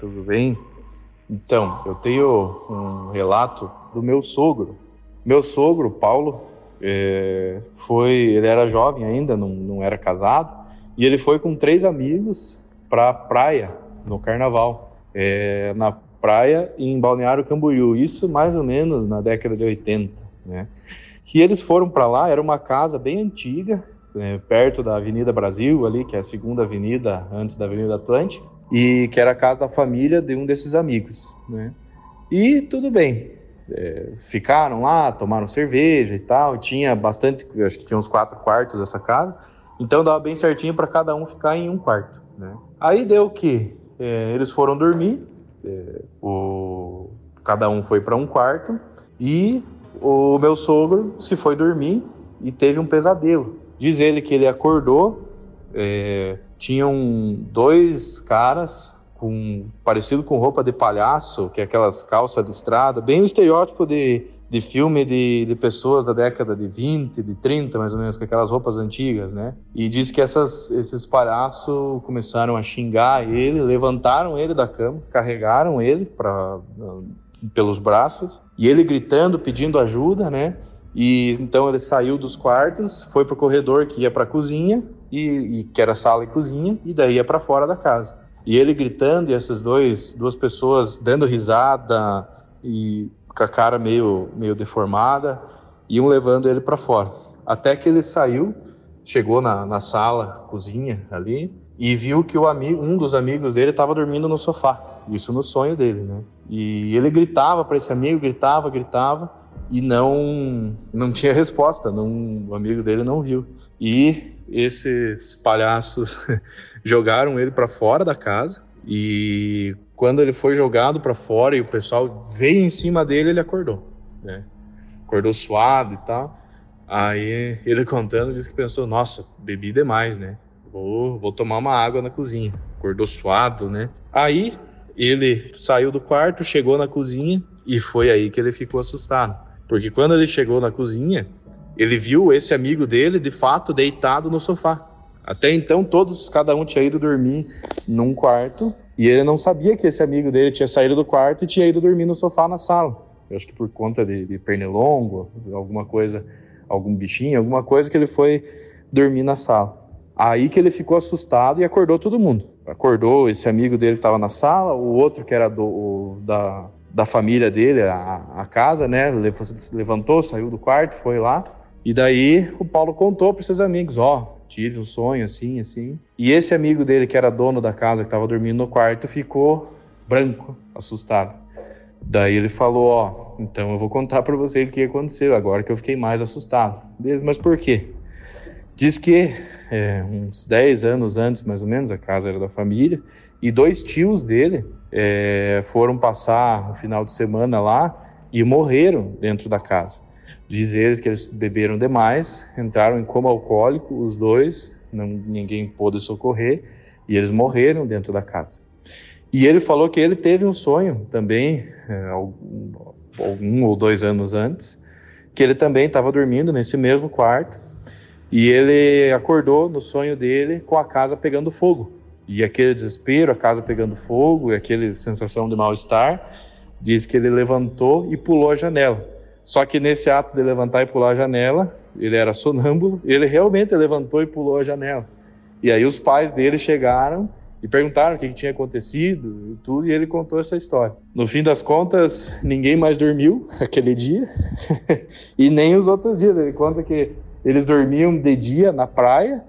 Tudo bem? Então, eu tenho um relato do meu sogro. Meu sogro, Paulo, é, foi, ele era jovem ainda, não, não era casado, e ele foi com três amigos para a praia no carnaval, é, na praia em Balneário Camboriú, isso mais ou menos na década de 80, né? E eles foram para lá, era uma casa bem antiga, né, perto da Avenida Brasil, ali, que é a segunda avenida antes da Avenida Atlântica, e que era a casa da família de um desses amigos, né? E tudo bem, é, ficaram lá, tomaram cerveja e tal, tinha bastante, acho que tinha uns quatro quartos essa casa, então dava bem certinho para cada um ficar em um quarto, né? Aí deu que é, eles foram dormir, é, o, cada um foi para um quarto e o meu sogro se foi dormir e teve um pesadelo. Diz ele que ele acordou, é, tinham dois caras com parecido com roupa de palhaço, que é aquelas calças de estrada, bem o estereótipo de, de filme de, de pessoas da década de 20, de 30, mais ou menos, com aquelas roupas antigas, né? E diz que essas, esses palhaços começaram a xingar ele, levantaram ele da cama, carregaram ele para pelos braços, e ele gritando, pedindo ajuda, né? E então ele saiu dos quartos, foi para o corredor que ia para a cozinha, e, e, que era sala e cozinha, e daí ia para fora da casa. E ele gritando, e essas dois, duas pessoas dando risada e com a cara meio, meio deformada, iam levando ele para fora. Até que ele saiu, chegou na, na sala, cozinha ali, e viu que o amigo, um dos amigos dele estava dormindo no sofá. Isso no sonho dele, né? E ele gritava para esse amigo, gritava, gritava, e não não tinha resposta, não, o amigo dele não viu. E esses palhaços jogaram ele para fora da casa e quando ele foi jogado para fora e o pessoal veio em cima dele, ele acordou, né? Acordou suado e tal. Aí ele contando disse que pensou: "Nossa, bebi demais, né? Vou, vou tomar uma água na cozinha". Acordou suado, né? Aí ele saiu do quarto, chegou na cozinha e foi aí que ele ficou assustado, porque quando ele chegou na cozinha, ele viu esse amigo dele de fato deitado no sofá. Até então, todos, cada um tinha ido dormir num quarto e ele não sabia que esse amigo dele tinha saído do quarto e tinha ido dormir no sofá na sala. Eu acho que por conta de, de pernilongo, alguma coisa, algum bichinho, alguma coisa que ele foi dormir na sala. Aí que ele ficou assustado e acordou todo mundo. Acordou esse amigo dele que estava na sala, o outro que era do, o, da, da família dele, a, a casa, né? Levantou, saiu do quarto, foi lá. E daí o Paulo contou para seus amigos: Ó, oh, tive um sonho assim, assim. E esse amigo dele, que era dono da casa, que estava dormindo no quarto, ficou branco, assustado. Daí ele falou: Ó, oh, então eu vou contar para você o que aconteceu, agora que eu fiquei mais assustado. Mas por quê? Diz que é, uns 10 anos antes, mais ou menos, a casa era da família, e dois tios dele é, foram passar o final de semana lá e morreram dentro da casa. Diz eles que eles beberam demais, entraram em coma alcoólico, os dois, não, ninguém pôde socorrer, e eles morreram dentro da casa. E ele falou que ele teve um sonho também, é, um ou dois anos antes, que ele também estava dormindo nesse mesmo quarto, e ele acordou no sonho dele com a casa pegando fogo. E aquele desespero, a casa pegando fogo, e aquela sensação de mal-estar, diz que ele levantou e pulou a janela. Só que nesse ato de levantar e pular a janela, ele era sonâmbulo, ele realmente levantou e pulou a janela. E aí os pais dele chegaram E perguntaram o que, que tinha acontecido e tudo, e ele contou essa história. No fim das contas, ninguém mais dormiu aquele dia, e nem os outros dias. Ele conta que eles dormiam de dia na praia,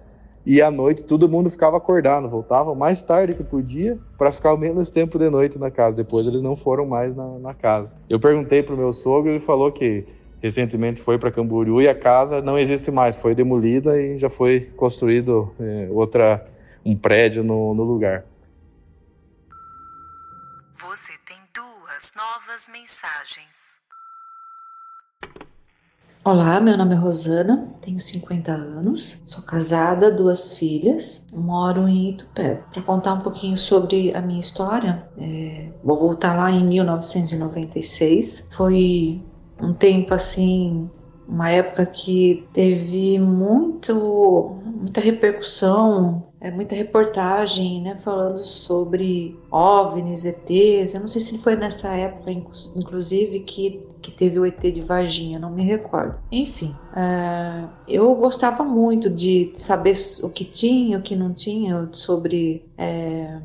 e à noite todo mundo ficava acordado, voltava mais tarde que podia para ficar o menos tempo de noite na casa. Depois eles não foram mais na, na casa. Eu perguntei pro meu sogro, ele falou que recentemente foi para Camboriú e a casa não existe mais, foi demolida e já foi construído é, outra um prédio no, no lugar. Você tem duas novas mensagens. Olá, meu nome é Rosana, tenho 50 anos, sou casada, duas filhas, moro em Itupé. Para contar um pouquinho sobre a minha história, é, vou voltar lá em 1996. Foi um tempo assim, uma época que teve muito, muita repercussão, é, muita reportagem, né, falando sobre OVNIs, ETs. Eu não sei se foi nessa época, inclusive, que, que teve o ET de Varginha, não me recordo. Enfim, é, eu gostava muito de saber o que tinha, o que não tinha, sobre é,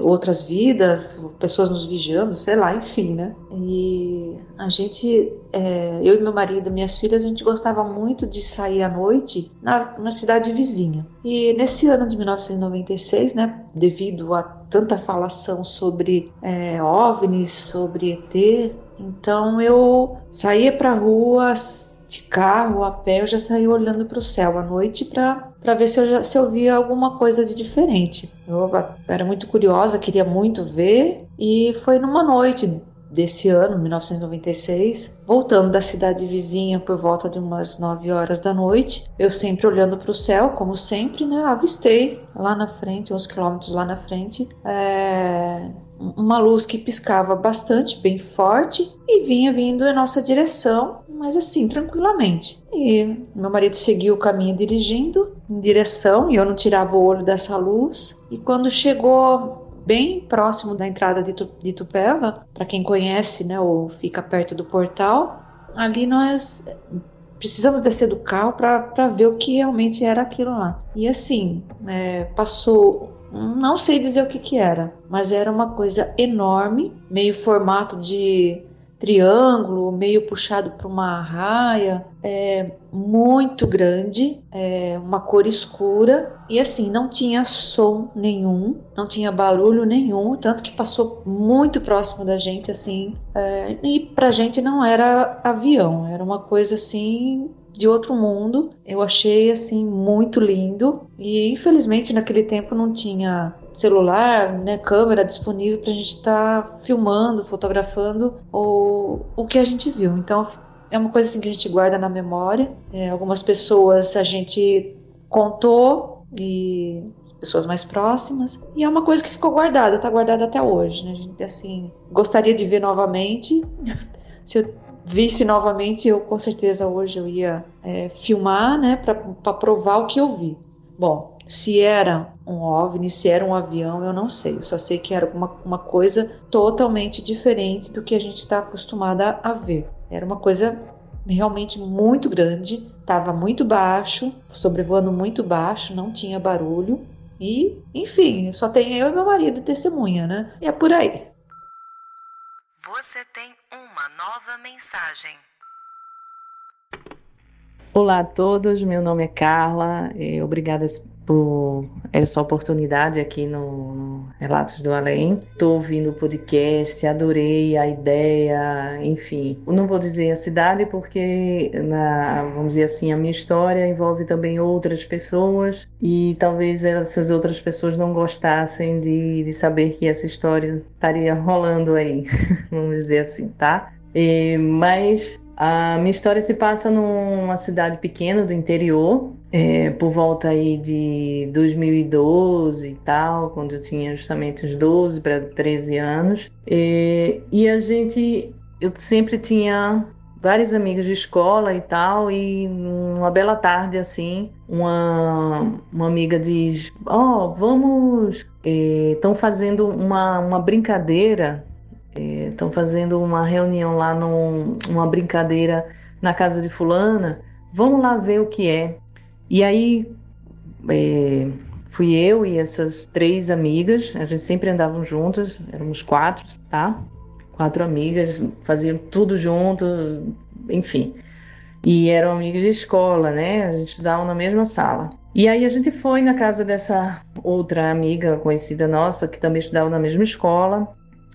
outras vidas, pessoas nos vigiando, sei lá, enfim, né? E a gente, é, eu e meu marido, minhas filhas, a gente gostava muito de sair à noite na, na cidade vizinha. E nesse ano de 1996, né, devido a tanta falação sobre é, OVNIs, sobre ET, então eu saía para rua de carro, a pé, eu já saía olhando para o céu à noite para para ver se eu, já, se eu via alguma coisa de diferente. Eu era muito curiosa, queria muito ver, e foi numa noite desse ano, 1996, voltando da cidade vizinha por volta de umas 9 horas da noite, eu sempre olhando para o céu, como sempre, né, avistei lá na frente, uns quilômetros lá na frente, é, uma luz que piscava bastante, bem forte, e vinha vindo em nossa direção, mas assim, tranquilamente. E meu marido seguiu o caminho dirigindo em direção, e eu não tirava o olho dessa luz, e quando chegou bem próximo da entrada de, de Tupéva, para quem conhece, né, ou fica perto do portal, ali nós precisamos descer do carro para ver o que realmente era aquilo lá. E assim, é, passou, não sei dizer o que, que era, mas era uma coisa enorme, meio formato de triângulo, meio puxado para uma raia, é, muito grande, é, uma cor escura e assim não tinha som nenhum, não tinha barulho nenhum, tanto que passou muito próximo da gente assim. É, e para gente não era avião, era uma coisa assim de outro mundo. Eu achei assim muito lindo e infelizmente naquele tempo não tinha celular, né, câmera disponível para a gente estar tá filmando, fotografando o, o que a gente viu. Então é uma coisa assim que a gente guarda na memória. É, algumas pessoas a gente contou e pessoas mais próximas e é uma coisa que ficou guardada, está guardada até hoje. Né? A gente assim gostaria de ver novamente. Se eu visse novamente, eu com certeza hoje eu ia é, filmar, né, para provar o que eu vi. Bom, se era um OVNI, se era um avião, eu não sei. Eu só sei que era uma, uma coisa totalmente diferente do que a gente está acostumada a ver. Era uma coisa realmente muito grande, estava muito baixo, sobrevoando muito baixo, não tinha barulho. E, enfim, só tem eu e meu marido testemunha, né? E é por aí. Você tem uma nova mensagem. Olá a todos, meu nome é Carla, obrigada por essa oportunidade aqui no Relatos do Além. Estou ouvindo o podcast, adorei a ideia, enfim. Eu não vou dizer a cidade porque, na, vamos dizer assim, a minha história envolve também outras pessoas e talvez essas outras pessoas não gostassem de, de saber que essa história estaria rolando aí, vamos dizer assim, tá? E, mas a minha história se passa numa cidade pequena do interior, é, por volta aí de 2012 e tal, quando eu tinha justamente uns 12 para 13 anos. E, e a gente, eu sempre tinha vários amigos de escola e tal, e uma bela tarde assim, uma, uma amiga diz: Ó, oh, vamos. Estão é, fazendo uma, uma brincadeira estão é, fazendo uma reunião lá, num, uma brincadeira na casa de fulana, vamos lá ver o que é. E aí é, Fui eu e essas três amigas, a gente sempre andavam juntas, éramos quatro, tá? Quatro amigas, faziam tudo junto, enfim. E eram amigas de escola, né? A gente estudava na mesma sala. E aí a gente foi na casa dessa outra amiga conhecida nossa, que também estudava na mesma escola,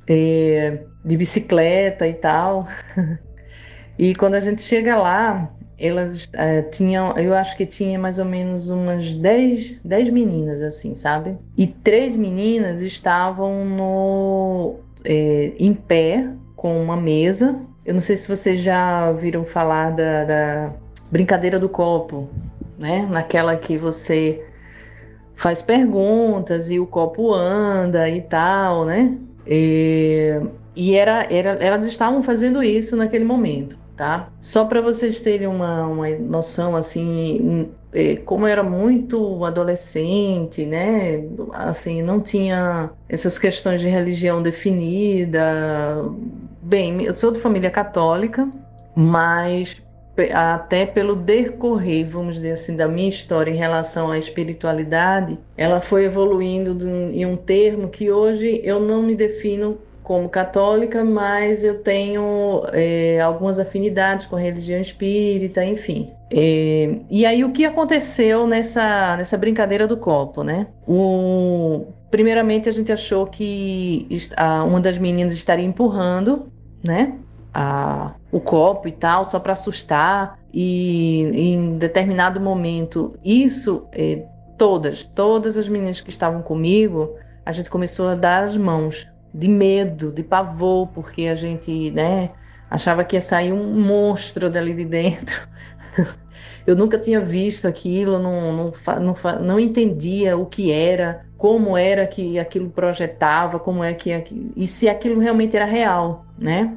eh, de bicicleta e tal. e quando a gente chega lá, elas é, tinham, eu acho que tinha mais ou menos umas 10, 10 meninas, assim, sabe? E três meninas estavam no, é, em pé com uma mesa. Eu não sei se vocês já ouviram falar da, da brincadeira do copo, né? Naquela que você faz perguntas e o copo anda e tal, né? E, e era, era, elas estavam fazendo isso naquele momento tá? Só para vocês terem uma, uma noção, assim, é, como era muito adolescente, né? Assim, não tinha essas questões de religião definida. Bem, eu sou de família católica, mas até pelo decorrer, vamos dizer assim, da minha história em relação à espiritualidade, ela foi evoluindo em um termo que hoje eu não me defino como católica, mas eu tenho é, algumas afinidades com a religião espírita, enfim. É, e aí o que aconteceu nessa, nessa brincadeira do copo, né? O, primeiramente a gente achou que a, uma das meninas estaria empurrando, né? A, o copo e tal, só para assustar. E em determinado momento, isso, é, todas, todas as meninas que estavam comigo, a gente começou a dar as mãos de medo, de pavor, porque a gente, né, achava que ia sair um monstro dali de dentro. Eu nunca tinha visto aquilo, não, não, não, não entendia o que era, como era que aquilo projetava, como é que e se aquilo realmente era real, né?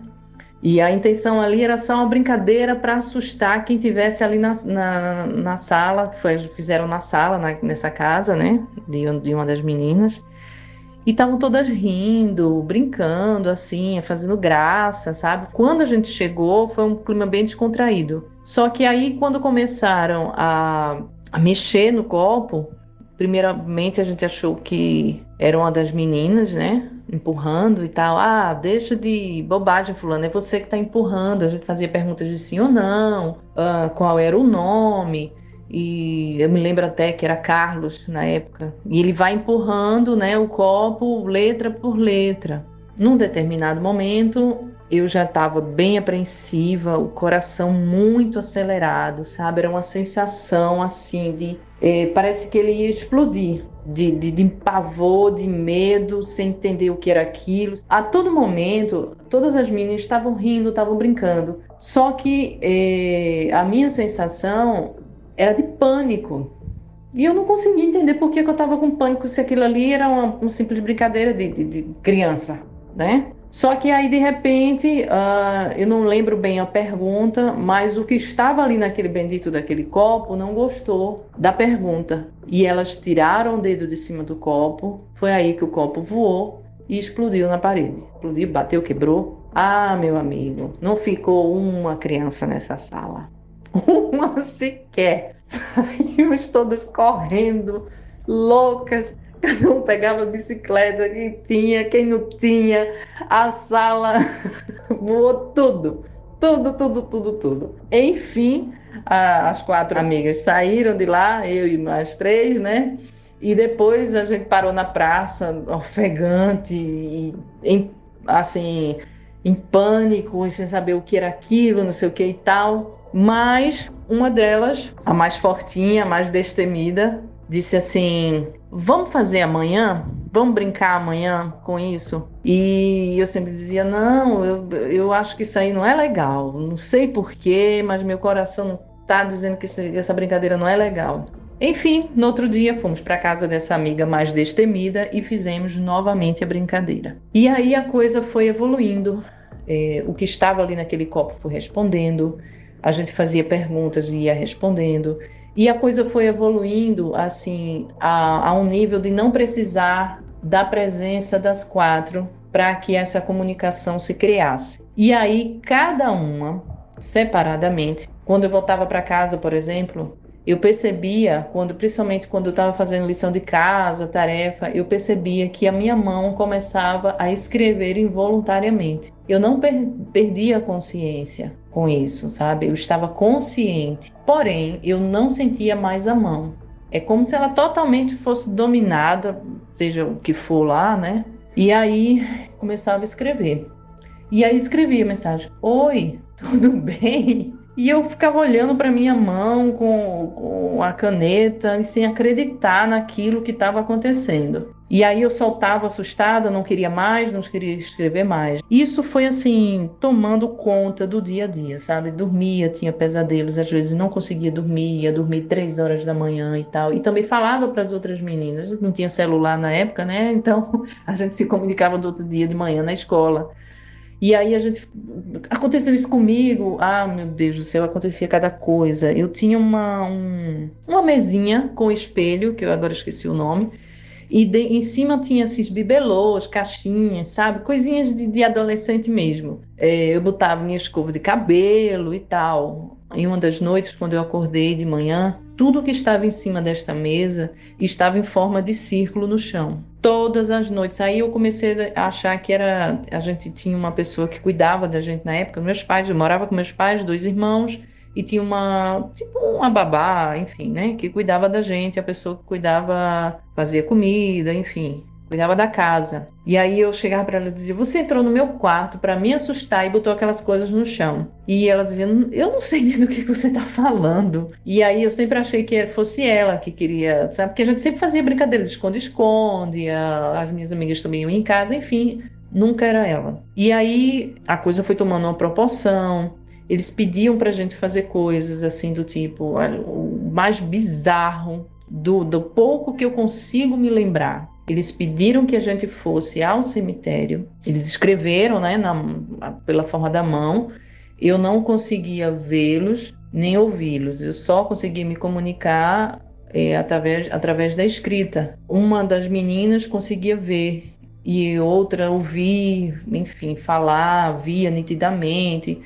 E a intenção ali era só uma brincadeira para assustar quem tivesse ali na, na, na sala, que foi, fizeram na sala, na, nessa casa, né? De, de uma das meninas. E estavam todas rindo, brincando, assim, fazendo graça, sabe? Quando a gente chegou, foi um clima bem descontraído. Só que aí, quando começaram a, a mexer no copo, primeiramente a gente achou que era uma das meninas, né? Empurrando e tal. Ah, deixa de bobagem, fulano, é você que está empurrando. A gente fazia perguntas de sim ou não, uh, qual era o nome. E eu me lembro até que era Carlos na época. E ele vai empurrando né, o copo letra por letra. Num determinado momento, eu já estava bem apreensiva, o coração muito acelerado, sabe? Era uma sensação assim de. Eh, parece que ele ia explodir, de, de, de pavor, de medo, sem entender o que era aquilo. A todo momento, todas as meninas estavam rindo, estavam brincando. Só que eh, a minha sensação era de pânico. E eu não conseguia entender por que, que eu estava com pânico, se aquilo ali era uma, uma simples brincadeira de, de, de, criança, né? Só que aí, de repente, uh, eu não lembro bem a pergunta, mas o que estava ali naquele bendito daquele copo não gostou da pergunta. E elas tiraram o dedo de cima do copo, foi aí que o copo voou e explodiu na parede. Explodiu, bateu, quebrou. Ah, meu amigo, não ficou uma criança nessa sala uma sequer. Saímos todas correndo, loucas. Cada um pegava bicicleta, quem tinha, quem não tinha. A sala voou tudo. Tudo, tudo, tudo, tudo. Enfim, a, as quatro amigas saíram de lá, eu e mais três, né? E depois a gente parou na praça, ofegante, e, em, assim, em pânico, sem saber o que era aquilo, não sei o que e tal. Mas uma delas, a mais fortinha, a mais destemida, disse assim: Vamos fazer amanhã? Vamos brincar amanhã com isso? E eu sempre dizia: Não, eu, eu acho que isso aí não é legal. Não sei porquê, mas meu coração está dizendo que essa brincadeira não é legal. Enfim, no outro dia fomos para casa dessa amiga mais destemida e fizemos novamente a brincadeira. E aí a coisa foi evoluindo. É, o que estava ali naquele copo foi respondendo a gente fazia perguntas e ia respondendo. E a coisa foi evoluindo assim a, a um nível de não precisar da presença das quatro para que essa comunicação se criasse. E aí cada uma separadamente, quando eu voltava para casa, por exemplo, eu percebia, quando, principalmente quando eu estava fazendo lição de casa, tarefa, eu percebia que a minha mão começava a escrever involuntariamente. Eu não per perdia a consciência com isso, sabe? Eu estava consciente, porém eu não sentia mais a mão. É como se ela totalmente fosse dominada, seja o que for lá, né? E aí começava a escrever. E aí escrevia a mensagem: Oi, tudo bem? E eu ficava olhando para minha mão com, com, a caneta e sem acreditar naquilo que estava acontecendo. E aí eu soltava assustada, não queria mais, não queria escrever mais. Isso foi assim, tomando conta do dia a dia, sabe? Dormia, tinha pesadelos, às vezes não conseguia dormir, ia dormir três horas da manhã e tal. E também falava para as outras meninas, não tinha celular na época, né? Então a gente se comunicava do outro dia de manhã na escola. E aí a gente. Aconteceu isso comigo. Ah, meu Deus do céu, acontecia cada coisa. Eu tinha uma, um, uma mesinha com espelho, que eu agora esqueci o nome. E de, em cima tinha esses bibelôs, caixinhas, sabe? Coisinhas de, de adolescente mesmo. É, eu botava minha escova de cabelo e tal. Em uma das noites, quando eu acordei de manhã, tudo que estava em cima desta mesa estava em forma de círculo no chão. Todas as noites. Aí eu comecei a achar que era. A gente tinha uma pessoa que cuidava da gente na época. Meus pais, eu morava com meus pais, dois irmãos, e tinha uma. Tipo uma babá, enfim, né? Que cuidava da gente. A pessoa que cuidava, fazia comida, enfim cuidava da casa. E aí eu chegava para ela e dizia: Você entrou no meu quarto para me assustar e botou aquelas coisas no chão. E ela dizia: Eu não sei nem do que você está falando. E aí eu sempre achei que fosse ela que queria, sabe? Porque a gente sempre fazia brincadeira de esconde-esconde, as minhas amigas também iam em casa, enfim. Nunca era ela. E aí a coisa foi tomando uma proporção. Eles pediam pra gente fazer coisas assim do tipo, o mais bizarro do, do pouco que eu consigo me lembrar eles pediram que a gente fosse ao cemitério. Eles escreveram, né, na, pela forma da mão. Eu não conseguia vê-los nem ouvi-los. Eu só conseguia me comunicar é, através, através da escrita. Uma das meninas conseguia ver e outra ouvir, enfim, falar, via nitidamente.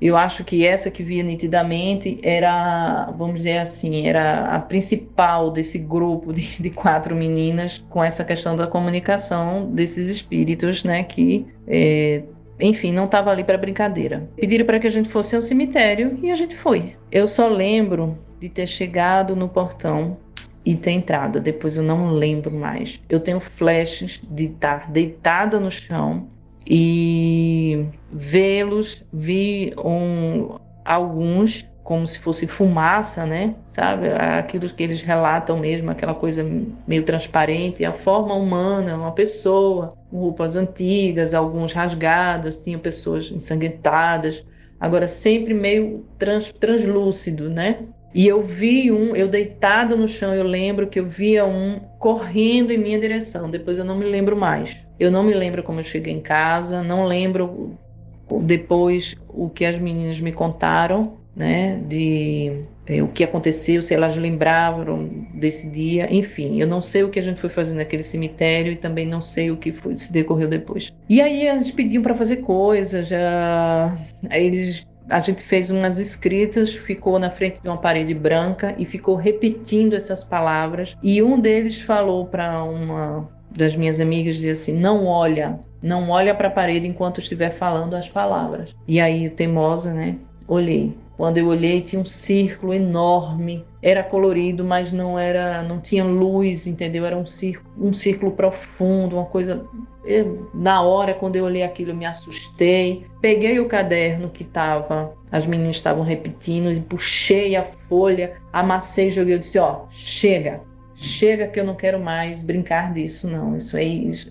Eu acho que essa que via nitidamente era, vamos dizer assim, era a principal desse grupo de, de quatro meninas com essa questão da comunicação desses espíritos, né, que é, enfim, não estava ali para brincadeira. Pediram para que a gente fosse ao cemitério e a gente foi. Eu só lembro de ter chegado no portão e ter entrado. Depois eu não lembro mais. Eu tenho flashes de estar deitada no chão e vê-los, vi um, alguns como se fosse fumaça, né? Sabe? Aquilo que eles relatam mesmo, aquela coisa meio transparente, a forma humana, uma pessoa, roupas antigas, alguns rasgados, tinha pessoas ensanguentadas, agora sempre meio trans, translúcido, né? E eu vi um, eu deitado no chão, eu lembro que eu via um correndo em minha direção. Depois eu não me lembro mais. Eu não me lembro como eu cheguei em casa, não lembro depois o que as meninas me contaram, né, de é, o que aconteceu, se elas lembravam desse dia, enfim, eu não sei o que a gente foi fazer naquele cemitério e também não sei o que foi, se decorreu depois. E aí eles pediam para fazer coisas, já eles a gente fez umas escritas, ficou na frente de uma parede branca e ficou repetindo essas palavras. E um deles falou para uma das minhas amigas dizia assim: não olha, não olha para a parede enquanto estiver falando as palavras. E aí, teimosa, né? Olhei. Quando eu olhei, tinha um círculo enorme. Era colorido, mas não era, não tinha luz, entendeu? Era um círculo, um círculo profundo, uma coisa. Eu, na hora, quando eu olhei aquilo, eu me assustei. Peguei o caderno que tava, as meninas estavam repetindo, e puxei a folha, amassei, joguei. Eu disse: ó, chega, chega que eu não quero mais brincar disso, não. Isso aí, isso,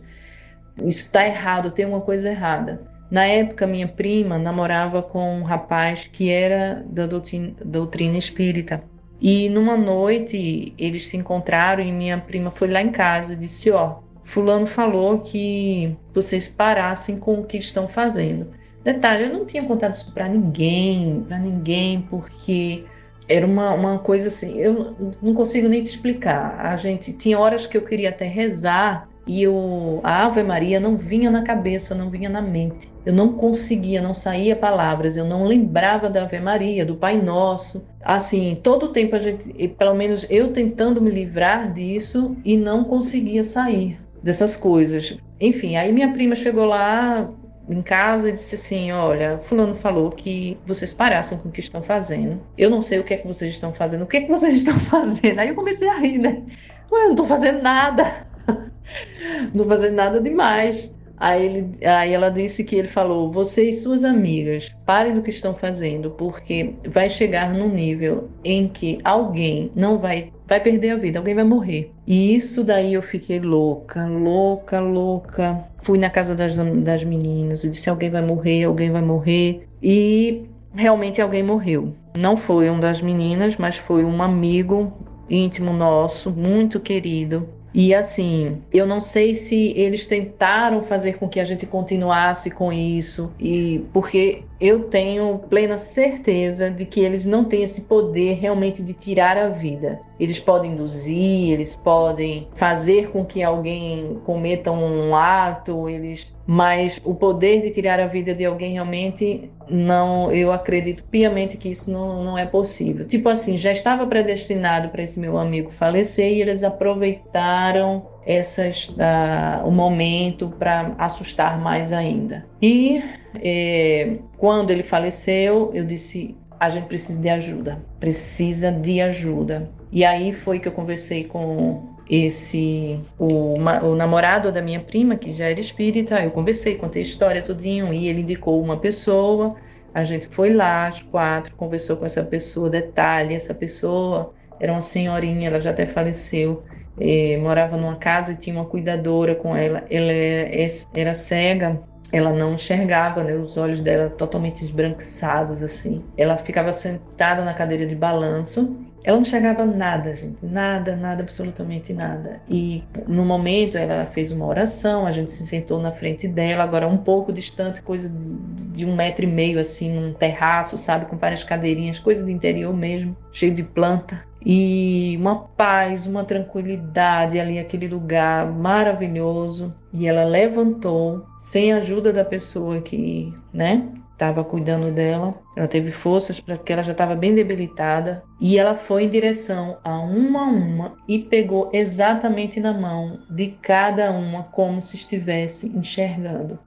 isso tá errado, tem uma coisa errada. Na época, minha prima namorava com um rapaz que era da doutrina, doutrina espírita. E numa noite eles se encontraram e minha prima foi lá em casa e disse: Ó, Fulano falou que vocês parassem com o que estão fazendo. Detalhe, eu não tinha contado isso para ninguém, para ninguém, porque era uma, uma coisa assim, eu não consigo nem te explicar. A gente tinha horas que eu queria até rezar e o, a Ave Maria não vinha na cabeça, não vinha na mente. Eu não conseguia, não saía palavras, eu não lembrava da Ave Maria, do Pai Nosso. Assim, todo o tempo a gente, pelo menos eu tentando me livrar disso e não conseguia sair dessas coisas. Enfim, aí minha prima chegou lá em casa e disse assim: Olha, Fulano falou que vocês parassem com o que estão fazendo. Eu não sei o que é que vocês estão fazendo. O que é que vocês estão fazendo? Aí eu comecei a rir, né? Ué, eu não estou fazendo nada. não fazendo nada demais. Aí, ele, aí ela disse que ele falou: Você e suas amigas, parem do que estão fazendo, porque vai chegar num nível em que alguém não vai, vai perder a vida, alguém vai morrer. E isso daí eu fiquei louca, louca, louca. Fui na casa das, das meninas e disse: Alguém vai morrer, alguém vai morrer. E realmente alguém morreu. Não foi um das meninas, mas foi um amigo íntimo nosso, muito querido, e assim, eu não sei se eles tentaram fazer com que a gente continuasse com isso, e porque eu tenho plena certeza de que eles não têm esse poder realmente de tirar a vida. Eles podem induzir, eles podem fazer com que alguém cometa um ato, eles mas o poder de tirar a vida de alguém realmente não, eu acredito piamente que isso não, não é possível. Tipo assim, já estava predestinado para esse meu amigo falecer e eles aproveitaram essas uh, o momento para assustar mais ainda. E é, quando ele faleceu, eu disse: a gente precisa de ajuda, precisa de ajuda. E aí foi que eu conversei com esse o, o, namorado da minha prima que já era espírita eu conversei contei a história tudinho e ele indicou uma pessoa a gente foi lá as quatro conversou com essa pessoa detalhe essa pessoa era uma senhorinha ela já até faleceu é, morava numa casa e tinha uma cuidadora com ela ela é, era cega ela não enxergava, né? Os olhos dela totalmente esbranquiçados, assim. Ela ficava sentada na cadeira de balanço. Ela não enxergava nada, gente. Nada, nada, absolutamente nada. E no momento ela fez uma oração, a gente se sentou na frente dela, agora um pouco distante, coisa de, de um metro e meio, assim, num terraço, sabe? Com várias cadeirinhas, coisa do interior mesmo, cheio de planta e uma paz, uma tranquilidade ali, aquele lugar maravilhoso. E ela levantou, sem a ajuda da pessoa que, né, estava cuidando dela. Ela teve forças porque ela já estava bem debilitada e ela foi em direção a uma a uma e pegou exatamente na mão de cada uma como se estivesse enxergando.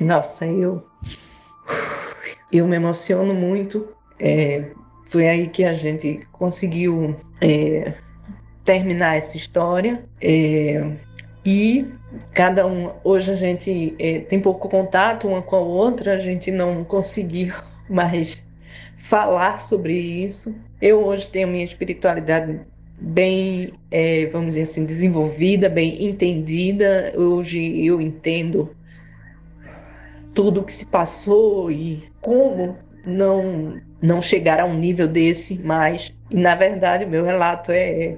Nossa, eu eu me emociono muito é, foi aí que a gente conseguiu é, terminar essa história. É, e cada um, hoje a gente é, tem pouco contato uma com a outra, a gente não conseguiu mais falar sobre isso. Eu hoje tenho minha espiritualidade bem, é, vamos dizer assim, desenvolvida, bem entendida. Hoje eu entendo tudo o que se passou e como não não chegar a um nível desse mais. E na verdade, meu relato é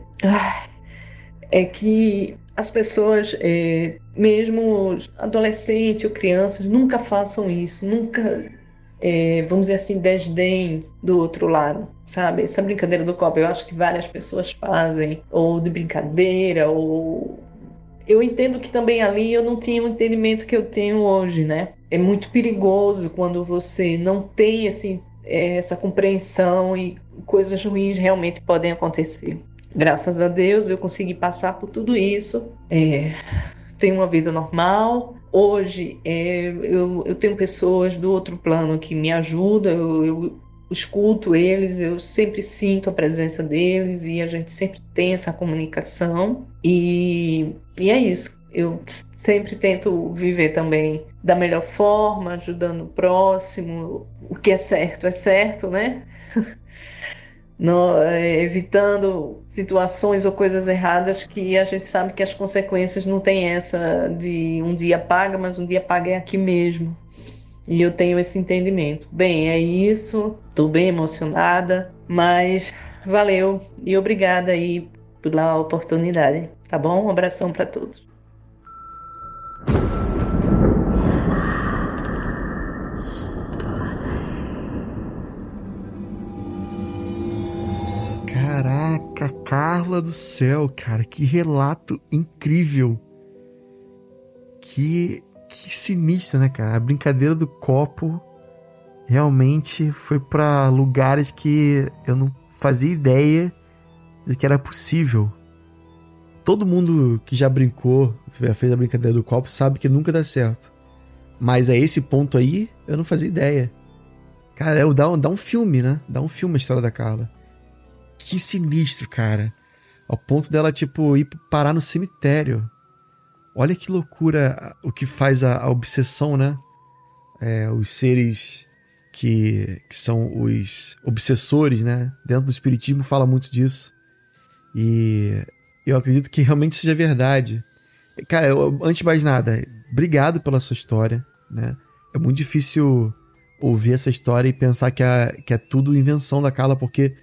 é que as pessoas, é, mesmo adolescentes ou crianças, nunca façam isso, nunca, é, vamos dizer assim, desdém do outro lado, sabe? Essa brincadeira do copo, eu acho que várias pessoas fazem, ou de brincadeira, ou. Eu entendo que também ali eu não tinha o entendimento que eu tenho hoje, né? É muito perigoso quando você não tem esse é, essa compreensão e coisas ruins realmente podem acontecer. Graças a Deus eu consegui passar por tudo isso. É, tenho uma vida normal. Hoje é, eu, eu, tenho pessoas do outro plano que me ajudam, eu, eu escuto eles, eu sempre sinto a presença deles e a gente sempre tem essa comunicação. E, e é isso. Eu sempre tento viver também da melhor forma, ajudando o próximo. O que é certo é certo, né? é, evitando situações ou coisas erradas que a gente sabe que as consequências não tem essa de um dia paga, mas um dia paga é aqui mesmo. E eu tenho esse entendimento. Bem, é isso. Estou bem emocionada, mas valeu e obrigada aí pela oportunidade, tá bom? Um abração para todos. Carla do céu, cara, que relato incrível. que, que sinistro, né, cara? A brincadeira do copo realmente foi para lugares que eu não fazia ideia de que era possível. Todo mundo que já brincou, já fez a brincadeira do copo, sabe que nunca dá certo. Mas a esse ponto aí, eu não fazia ideia. Cara, é, dá, dá um filme, né? Dá um filme a história da Carla. Que sinistro, cara. Ao ponto dela, tipo, ir parar no cemitério. Olha que loucura o que faz a, a obsessão, né? É, os seres que, que são os obsessores, né? Dentro do Espiritismo fala muito disso. E eu acredito que realmente seja verdade. Cara, eu, antes de mais nada, obrigado pela sua história, né? É muito difícil ouvir essa história e pensar que é, que é tudo invenção da Carla, porque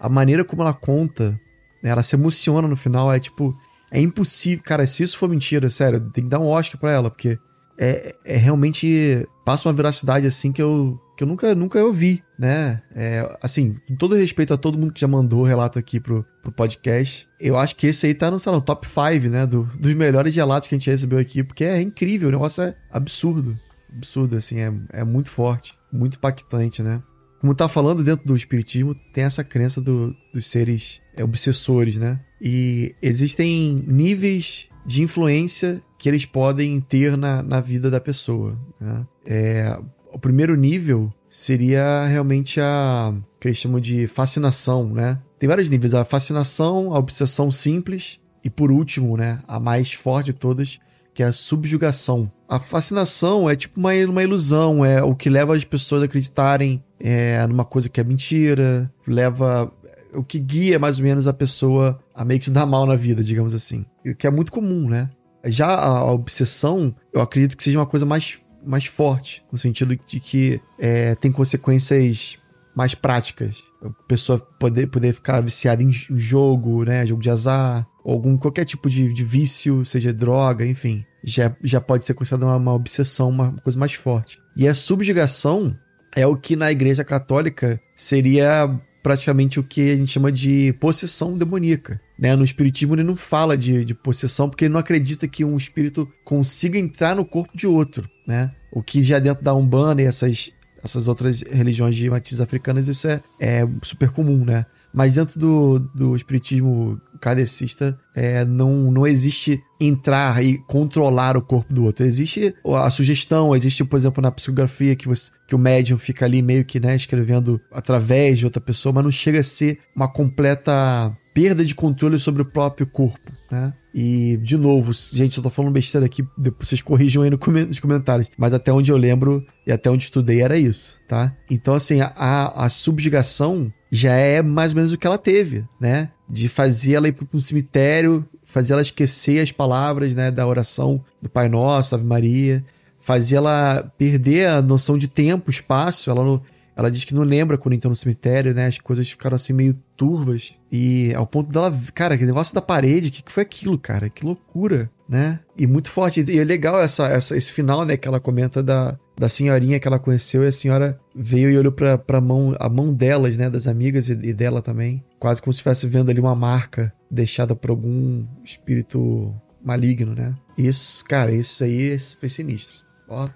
a maneira como ela conta, né, ela se emociona no final, é tipo, é impossível. Cara, se isso for mentira, sério, tem que dar um Oscar pra ela, porque é, é realmente. passa uma veracidade assim que eu, que eu nunca, nunca ouvi, né? É, assim, com todo respeito a todo mundo que já mandou relato aqui pro, pro podcast, eu acho que esse aí tá no, sei lá, no top 5, né? Do, dos melhores relatos que a gente recebeu aqui, porque é incrível, o negócio é absurdo. Absurdo, assim, é, é muito forte muito impactante, né? Como tá falando dentro do espiritismo, tem essa crença do, dos seres é, obsessores, né? E existem níveis de influência que eles podem ter na, na vida da pessoa. Né? É, o primeiro nível seria realmente a que eles chamam de fascinação, né? Tem vários níveis: a fascinação, a obsessão simples e, por último, né, a mais forte de todas, que é a subjugação. A fascinação é tipo uma, uma ilusão, é o que leva as pessoas a acreditarem é, numa coisa que é mentira, leva. O que guia mais ou menos a pessoa a meio que se dar mal na vida, digamos assim. O que é muito comum, né? Já a, a obsessão, eu acredito que seja uma coisa mais, mais forte, no sentido de que é, tem consequências mais práticas. A pessoa poder, poder ficar viciada em jogo, né? Jogo de azar, algum qualquer tipo de, de vício, seja droga, enfim, já, já pode ser considerada uma, uma obsessão, uma coisa mais forte. E a subjugação é o que na Igreja Católica seria praticamente o que a gente chama de possessão demoníaca. Né? No Espiritismo ele não fala de, de possessão porque ele não acredita que um espírito consiga entrar no corpo de outro. Né? O que já dentro da Umbanda e essas, essas outras religiões de matizes africanas isso é, é super comum, né? Mas dentro do, do espiritismo kardecista, é, não, não existe entrar e controlar o corpo do outro. Existe a sugestão, existe, por exemplo, na psicografia que, você, que o médium fica ali meio que né, escrevendo através de outra pessoa, mas não chega a ser uma completa perda de controle sobre o próprio corpo, né? E, de novo, gente, eu tô falando besteira aqui, depois vocês corrijam aí nos comentários. Mas até onde eu lembro e até onde estudei era isso, tá? Então, assim, a, a subjugação já é mais ou menos o que ela teve, né? De fazer ela ir para um cemitério, fazer ela esquecer as palavras, né? Da oração do Pai Nosso, Ave Maria. Fazer ela perder a noção de tempo, espaço. Ela não ela diz que não lembra quando entrou no cemitério, né? As coisas ficaram assim meio turvas. E ao ponto dela. Cara, aquele negócio da parede, o que, que foi aquilo, cara? Que loucura, né? E muito forte. E é legal essa, essa, esse final, né? Que ela comenta da, da senhorinha que ela conheceu. E a senhora veio e olhou pra, pra mão, a mão delas, né? Das amigas e, e dela também. Quase como se estivesse vendo ali uma marca deixada por algum espírito maligno, né? Isso, cara, isso aí foi sinistro. Ó,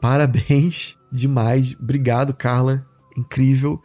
parabéns demais. Obrigado, Carla. Incrível.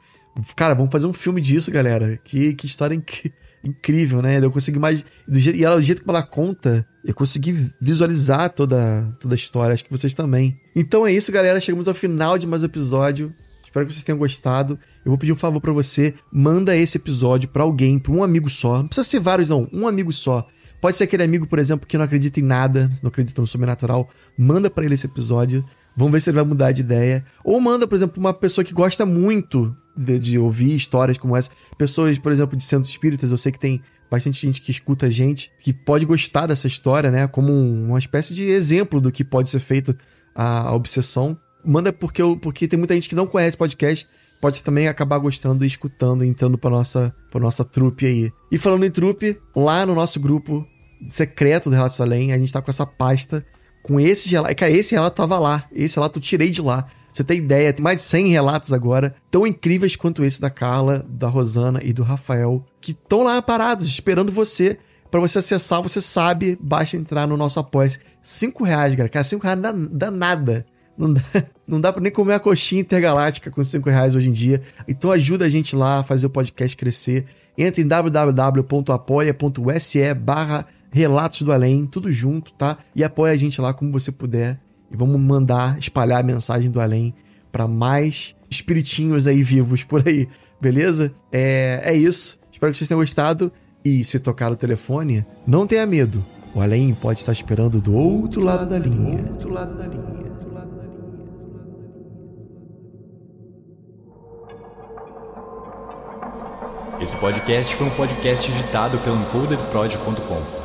Cara, vamos fazer um filme disso, galera. Que, que história inc incrível, né? Eu consegui mais. Do jeito, e ela, do jeito que ela conta, eu consegui visualizar toda, toda a história. Acho que vocês também. Então é isso, galera. Chegamos ao final de mais um episódio. Espero que vocês tenham gostado. Eu vou pedir um favor para você. Manda esse episódio para alguém, para um amigo só. Não precisa ser vários, não. Um amigo só. Pode ser aquele amigo, por exemplo, que não acredita em nada, não acredita no sobrenatural. Manda para ele esse episódio. Vamos ver se ele vai mudar de ideia. Ou manda, por exemplo, uma pessoa que gosta muito de, de, ouvir histórias como essa. Pessoas, por exemplo, de centros espíritas. Eu sei que tem bastante gente que escuta a gente, que pode gostar dessa história, né? Como uma espécie de exemplo do que pode ser feito a, a obsessão. Manda porque, eu, porque tem muita gente que não conhece podcast. Pode também acabar gostando e escutando, entrando pra nossa, pra nossa trupe aí. E falando em trupe, lá no nosso grupo secreto do Relatos Além, a gente tá com essa pasta com esse relato. Cara, esse relato tava lá. Esse relato eu tirei de lá. Você tem ideia, tem mais de 100 relatos agora, tão incríveis quanto esse da Carla, da Rosana e do Rafael, que estão lá parados, esperando você Para você acessar, você sabe, basta entrar no nosso apoio. 5 reais, cara. Cara, 5 reais dá nada. Não dá, não dá pra nem comer a coxinha intergaláctica com 5 reais hoje em dia. Então ajuda a gente lá a fazer o podcast crescer. Entra em www.apoia.se barra Relatos do Além, tudo junto, tá? E apoia a gente lá como você puder. E vamos mandar espalhar a mensagem do além para mais espiritinhos aí vivos por aí, beleza? É, é isso. Espero que vocês tenham gostado. E se tocar o telefone, não tenha medo. O além pode estar esperando do outro lado da linha. Outro lado da linha. Esse podcast foi um podcast editado pelo encodedprod.com.